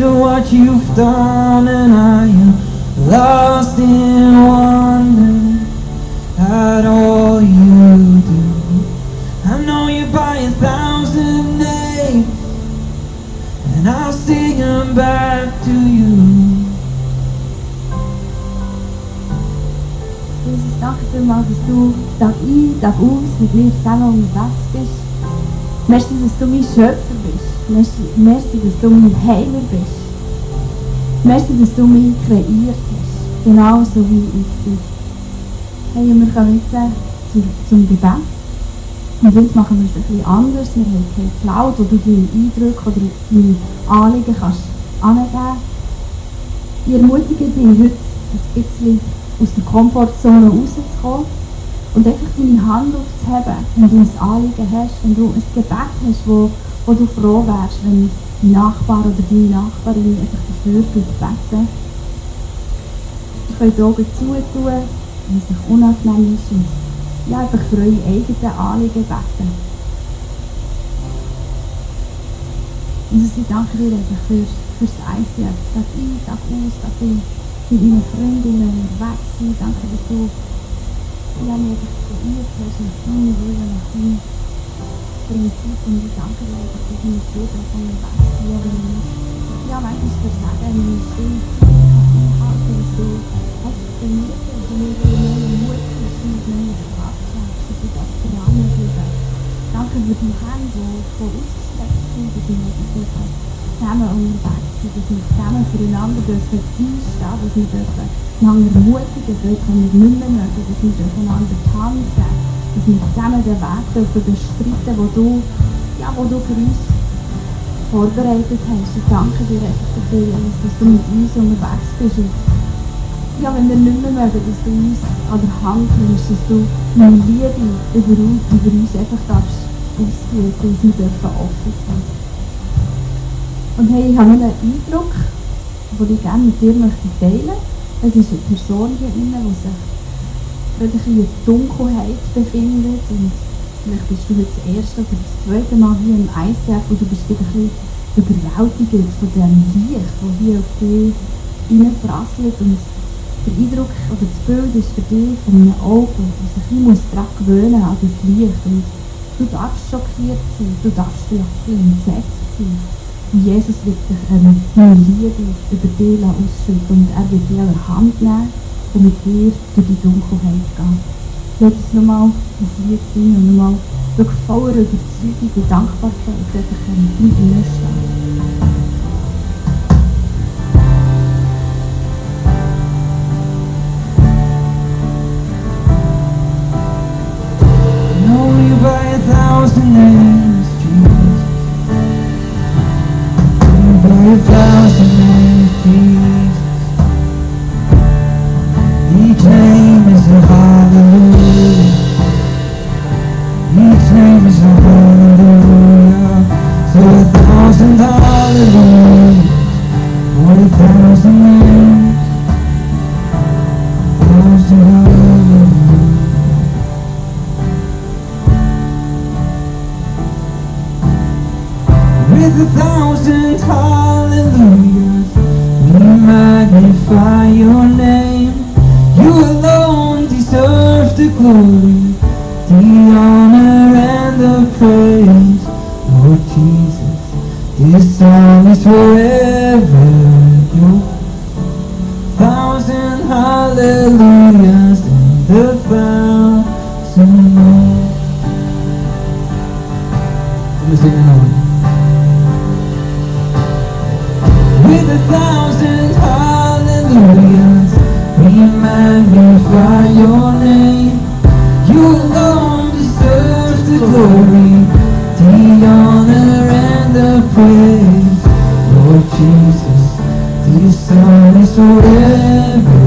at what you've done, and I am lost in wonder at all you do. I know you by a thousand names, and I'll sing them back to you. Jesus, danke vielmals, dass du Tag ein, Tag aus mit mir zusammen unterwegs bist. Merci, dass du mein Schöpfer bist. Merci, dass du mein Heiler bist. Merci, dass du mich kreiert hast. Genauso wie ich bin. Hey, wir kommen jetzt äh, zu, zum Gebet. Und heute machen wir es bisschen anders. Wir haben keine Cloud, wo du deine Eindrücke oder deine Anliegen kannst angeben. Ich ermutige dich heute ein bisschen aus der Komfortzone rauszukommen und einfach deine Hand aufzuheben, wenn du ein Anliegen hast, wenn du ein Gebet hast, wo, wo du froh wärst, wenn dein Nachbar oder deine Nachbarin einfach dafür beten. Ihr könnt die Augen zutun, wenn es euch unangenehm ist und ja, einfach für eure eigenen Anliegen beten. Jesus, ich danke dir einfach für, fürs ICF, Tag ein, Tag aus, Tag ein, mit meinen Freundinnen unterwegs sind. Danke, dass du ja, mich einfach kreiert hast, nach deinem Willen, nach deinem Prinzip. Und ich danke dir einfach, dass ich mit dir auch unterwegs bin, aber ich ja, manchmal versagen, meine Stimme zu einhalten, dass du einfach bei mir bist und mir wieder neue Mut und neue Kraft schenkst, dass ich das dranbleibe. Danke für die Hände, die, die ausgestreckt sind, dass wir wirklich zusammen unterwegs sind, dass wir zusammen füreinander dürfen einstehen, dass wir dürfen einander ermutigen wo wir nicht mehr mögen, dass wir dürfen einander die Hand geben, dass wir zusammen den Weg dürfen bestreiten, wo du, ja, wo du für uns vorbereitet hast. Ich danke dir einfach dafür, dass du mit uns unterwegs bist. Und ja, wenn wir nicht mehr mögen, dass du uns an der Hand nimmst, dass du deine Liebe über uns, über uns einfach darfst ausgießen, dass wir dürfen offen sein. Und hey, ich habe einen Eindruck, den ich gerne mit dir möchte teilen. Es ist eine Person hier innen, die sich gerade ein bisschen Dunkelheit befindet und vielleicht bist du jetzt das erste oder das zweite Mal hier im ICF und du bist ein bisschen überwältigt von dem Licht, das hier auf dich reinprasselt und der Eindruck oder das Bild ist für dich von einem Auge, das sich ein bisschen daran gewöhnen an das Licht und du darfst schockiert sein, du darfst vielleicht ein bisschen entsetzt sein. Und Jesus wird dich ähm, deine Liebe über dich ausschütten und er wird an der Hand nehmen und mit dir durch die Dunkelheit gehen. Lass uns nochmal ein Lied singen und nochmal wirklich voller Überzeugung und Dankbarkeit ähm, in dir stehen. With a thousand hallelujahs. We magnify your name. You alone deserve the glory, the honor, and the praise. Lord Jesus, this song is forever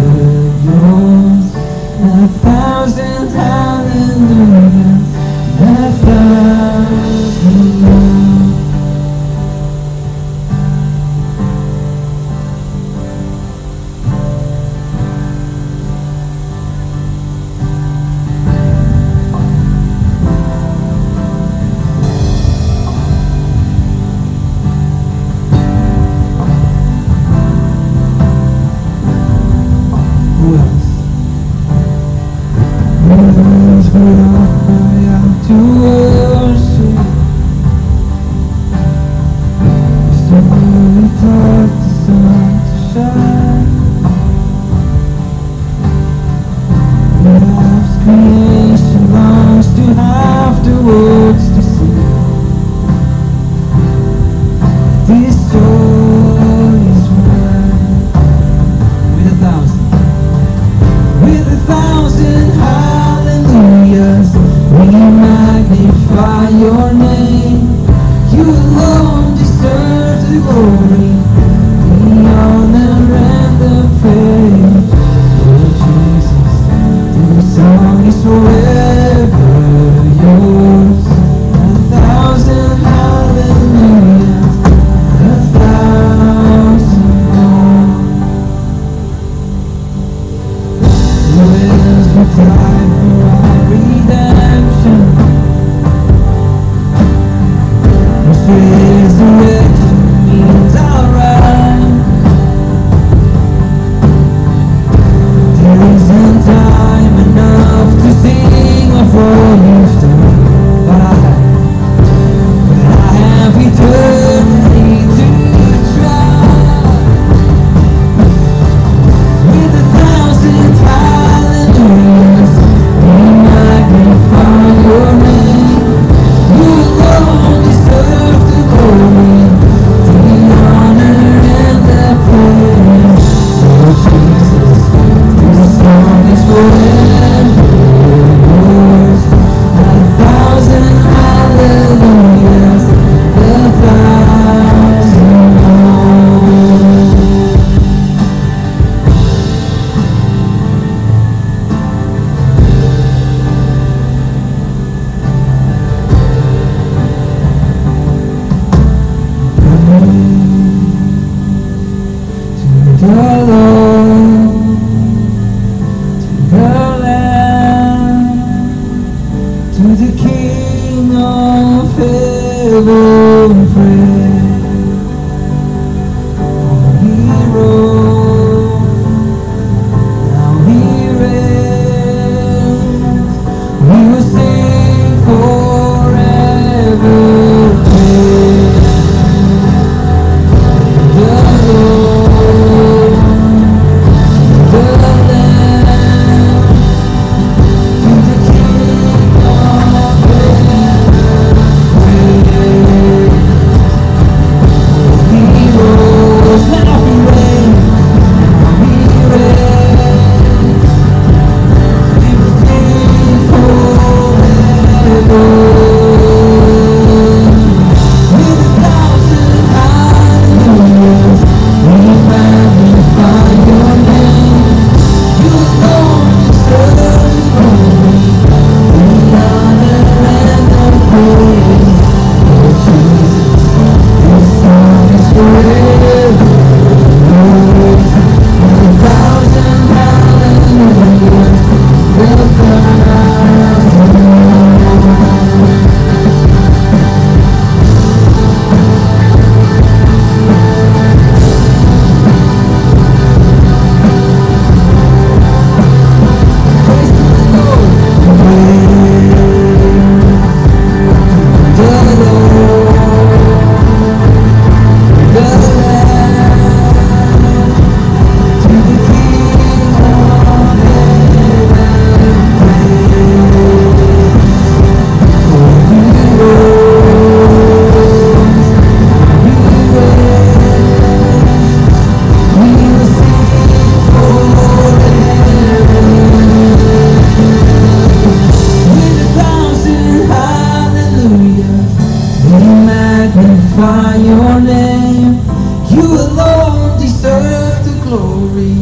your name. You alone deserve the glory,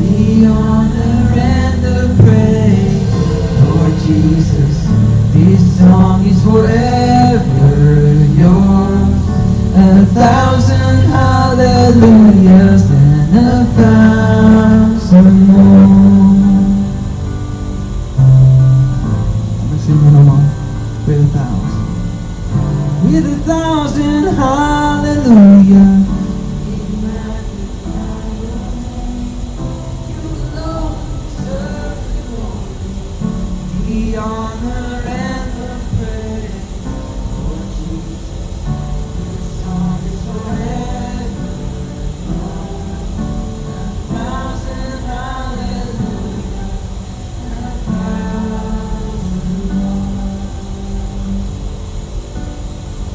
the honor, and the praise. Lord Jesus, this song is forever yours. A thousand hallelujahs and a thousand more. It along with a thousand. With a thousand.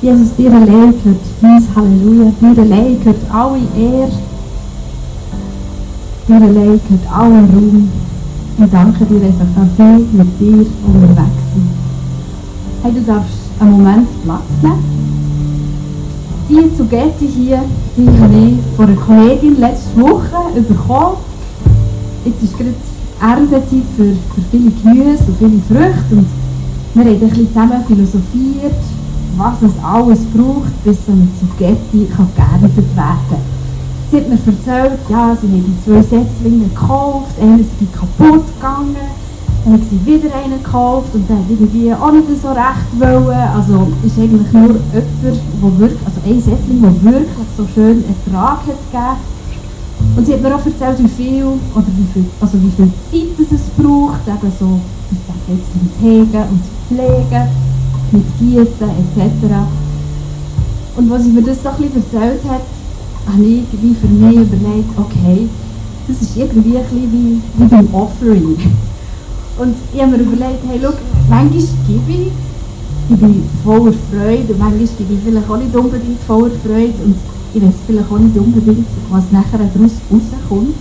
Jesus, dir allein gehört mein Halleluja, dir allein gehört alle Ehre, dir allein gehört aller Raum. Ich danke dir einfach, dass wir mit dir unterwegs sind. Hey, du darfst einen Moment Platz nehmen. Die zu Getty hier, die habe ich von einer Kollegin letzte Woche bekommen. Jetzt ist gerade Erntezeit für, für viele Gemüse und viele Früchte und wir haben ein bisschen zusammen philosophiert, was es alles braucht, bis ein kann geerntet werden kann. Sie hat mir erzählt, ja, sie haben die zwei Setzlinge gekauft, einer ist kaputt gegangen, dann haben sie wieder einen gekauft und der hat irgendwie auch nicht so recht wollen. Also ist eigentlich nur jemand, der wirklich, also ein Setzling, der wirklich so schön Ertrag hat gegeben. Und sie hat mir auch erzählt, wie viel, oder wie viel, also wie viel Zeit es braucht, eben so, das Setzling zu hegen und zu pflegen mit Gießen etc. Und als sie mir das so ein bisschen erzählt hat, habe ich irgendwie für mich überlegt, okay, das ist irgendwie ein bisschen wie, wie beim Offering. Und ich habe mir überlegt, hey, schau, manchmal gebe ich, ich bin voller Freude und manchmal gebe ich vielleicht auch nicht unbedingt voller Freude und ich weiß vielleicht auch nicht unbedingt, was nachher daraus rauskommt.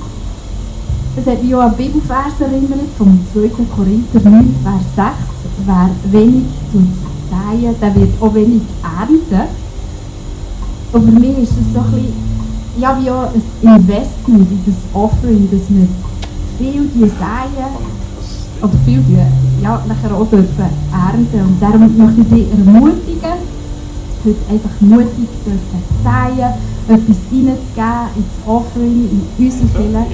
Es hat mich auch an Bibelvers erinnert, vom 2. Korinther 9, Vers 6. Wer wenig tut säen, der wird auch wenig ernten. Und für mich ist das so ein bisschen, ja, wie auch ein Investment in das Offering, dass wir viel die säen, oder viel die, ja, nachher auch dürfen ernten. Und darum möchte ich dich ermutigen, heute einfach mutig dürfen säen, etwas reinzugeben ins Offering, in unsere Kirche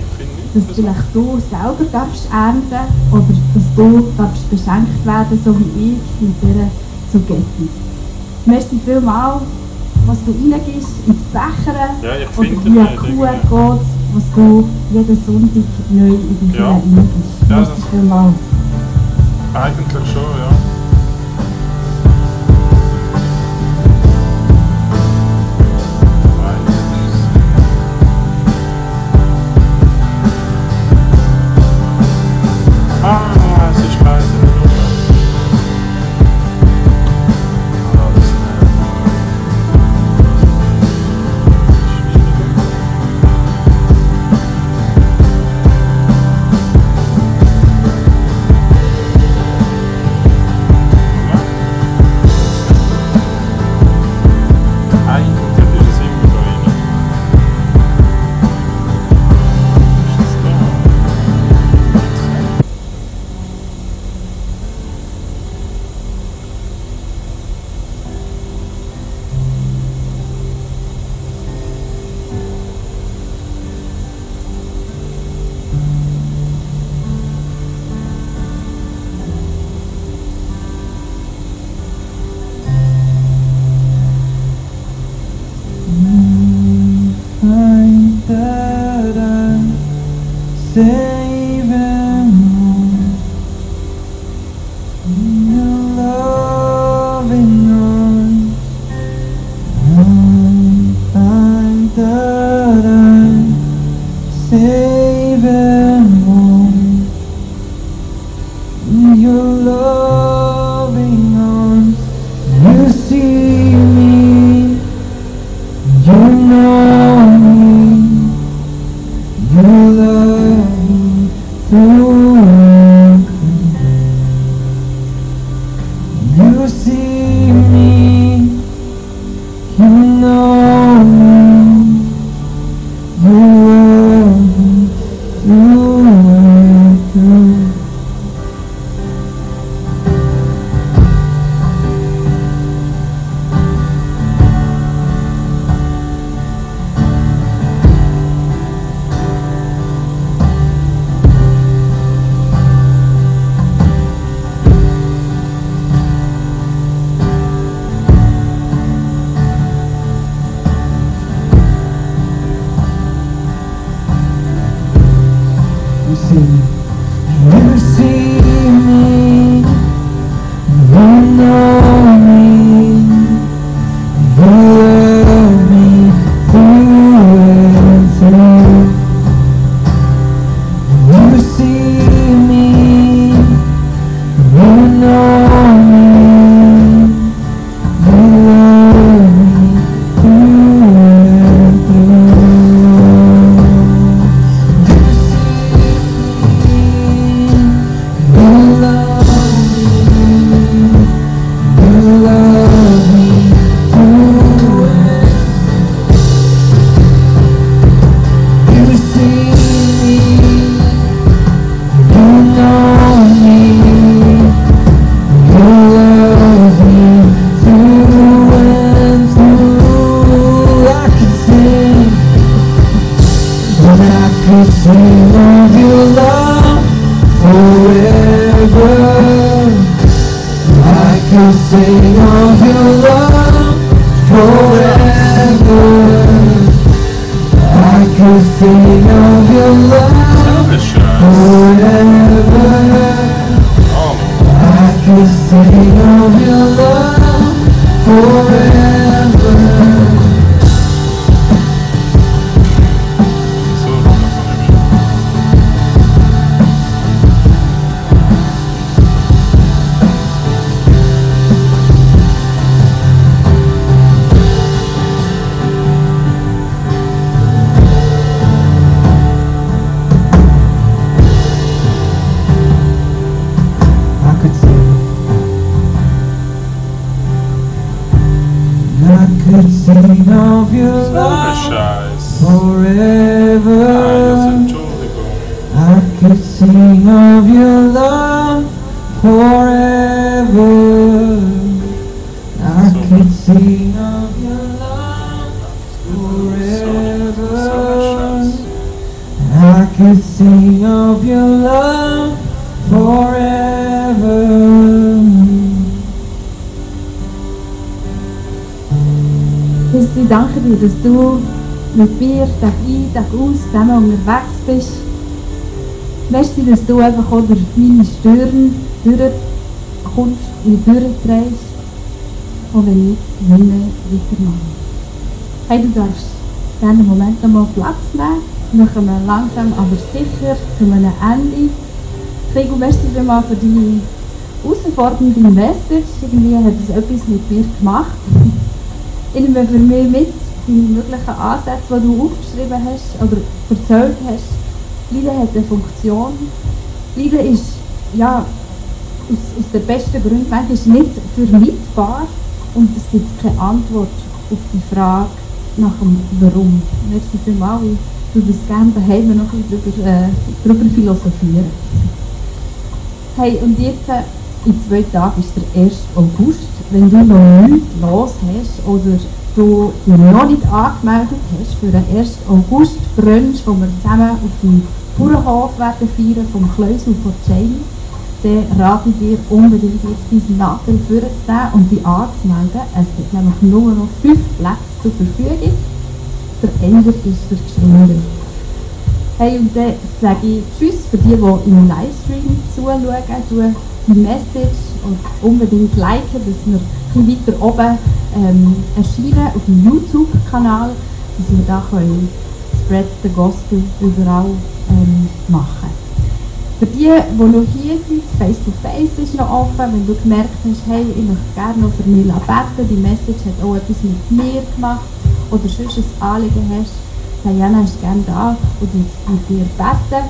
dass vielleicht du selber darfst ernten oder dass du darfst beschenkt werden, so wie ich mit dieser Zugetti. Merci vielmals, was du reingibst in die Becher Ja, finde wie eine Kuh irgendwie. geht, was du jeden Sonntag neu in die Kirche Ja. reingibst. Ja, Merci vielmals. Eigentlich schon, ja. Jesus, ich danke dir, dass du mit mir Tag ein, Tag aus zusammen unterwegs bist. Merci, dass du einfach auch durch meine Stirn durchkommst, mich durchdrehst, auch wenn ich nicht mehr weitermache. Hey, du darfst einen Moment einmal Platz nehmen. Wir kommen langsam, aber sicher zu einem Ende. Krieg merci vielmals für deine herausfordernde Message. Irgendwie hat es etwas mit mir gemacht. Ich nehme für mich mit deine möglichen Ansätze, die du aufgeschrieben hast oder erzählt hast. Leiden hat eine Funktion. Leiden ist, ja, aus, aus den besten Gründen manchmal nicht vermeidbar und es gibt keine Antwort auf die Frage nach dem Warum. Merci vielmals, ich würde das gerne daheim noch ein bisschen drüber, äh, philosophieren. Hey, und jetzt äh, in zwei Tagen ist der 1. August. Wenn du noch nichts los hast oder du dich noch nicht angemeldet hast für den 1. August Brunch, wo wir zusammen auf dem Bauernhof werden feiern, vom Kleusel von Jamie, dann rate ich dir unbedingt jetzt diesen Nadel vorzunehmen und dich anzumelden. Es gibt nämlich nur noch fünf Plätze zur Verfügung. Der Ender ist der Geschwinder. Hey, und dann sage ich Tschüss für die, die im Livestream zuschauen. Du die Message und unbedingt liken, dass wir ein weiter oben ähm, erscheinen auf dem YouTube-Kanal, dass wir da können Spread the Gospel überall ähm, machen. Für die, die noch hier sind, Face to Face ist noch offen. Wenn du gemerkt hast, hey, ich möchte gerne noch für mich beten, die Message hat auch etwas mit mir gemacht oder sonst ein Anliegen hast, Diana ist gerne da und mit dir beten.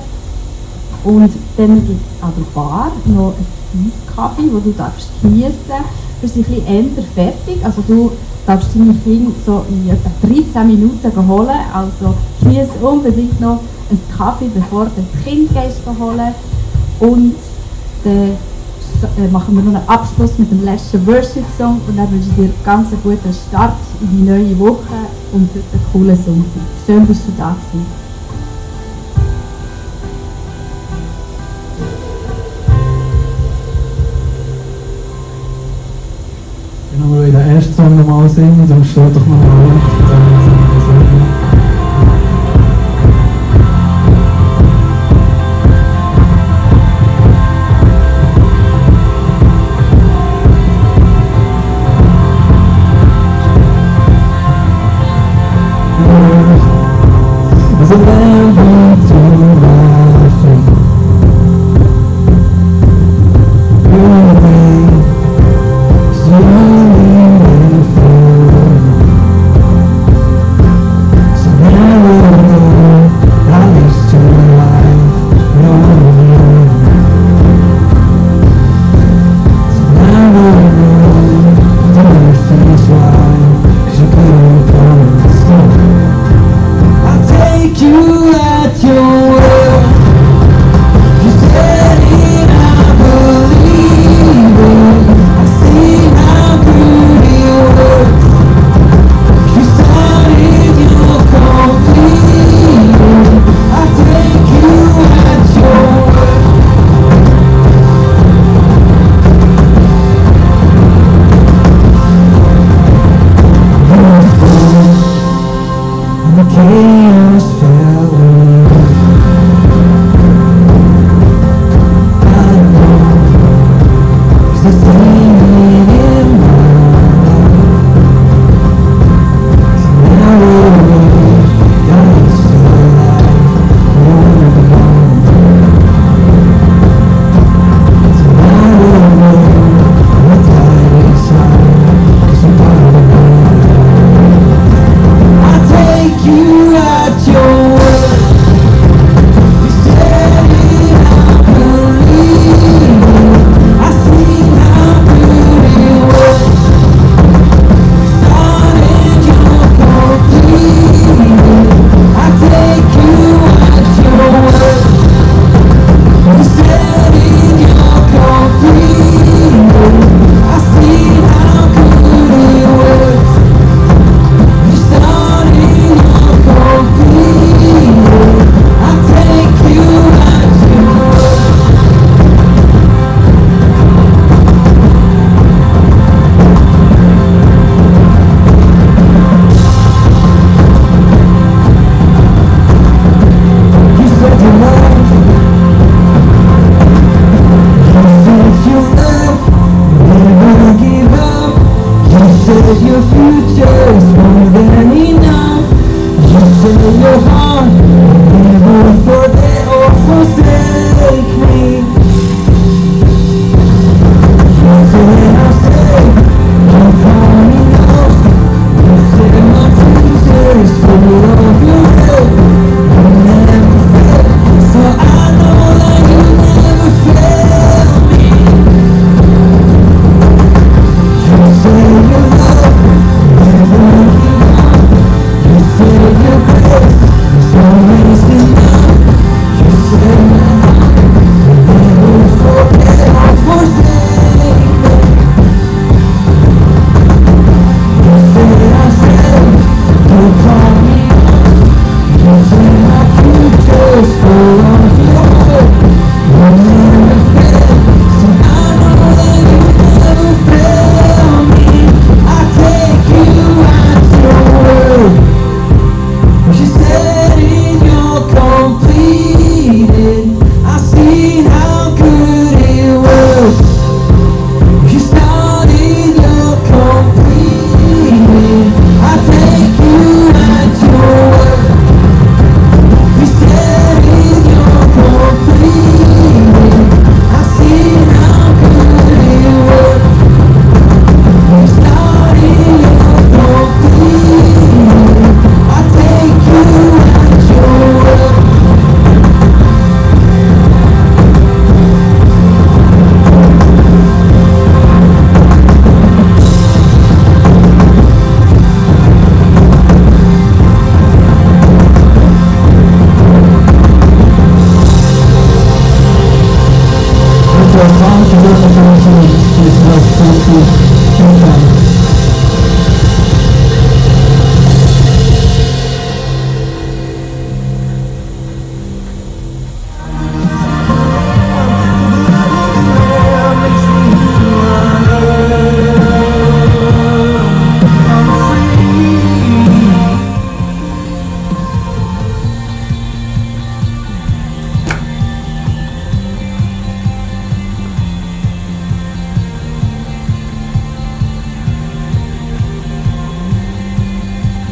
Und dann gibt es an der Bar noch einen Eiskaffee, den du darfst geniessen darfst. Wir sind ein fertig, also du darfst deine Kinder so in etwa 13 Minuten holen. Also genieße unbedingt noch einen Kaffee, bevor du das Kind gehst holen. Und dann äh, machen wir noch einen Abschluss mit dem letzten Worship-Song und dann wünsche ich dir ganz einen guten Start in die neue Woche und einen coolen Sonntag. Schön, bist du da gewesen. Genau, wir den ersten Song nochmal singen, dann steht doch nochmal auf.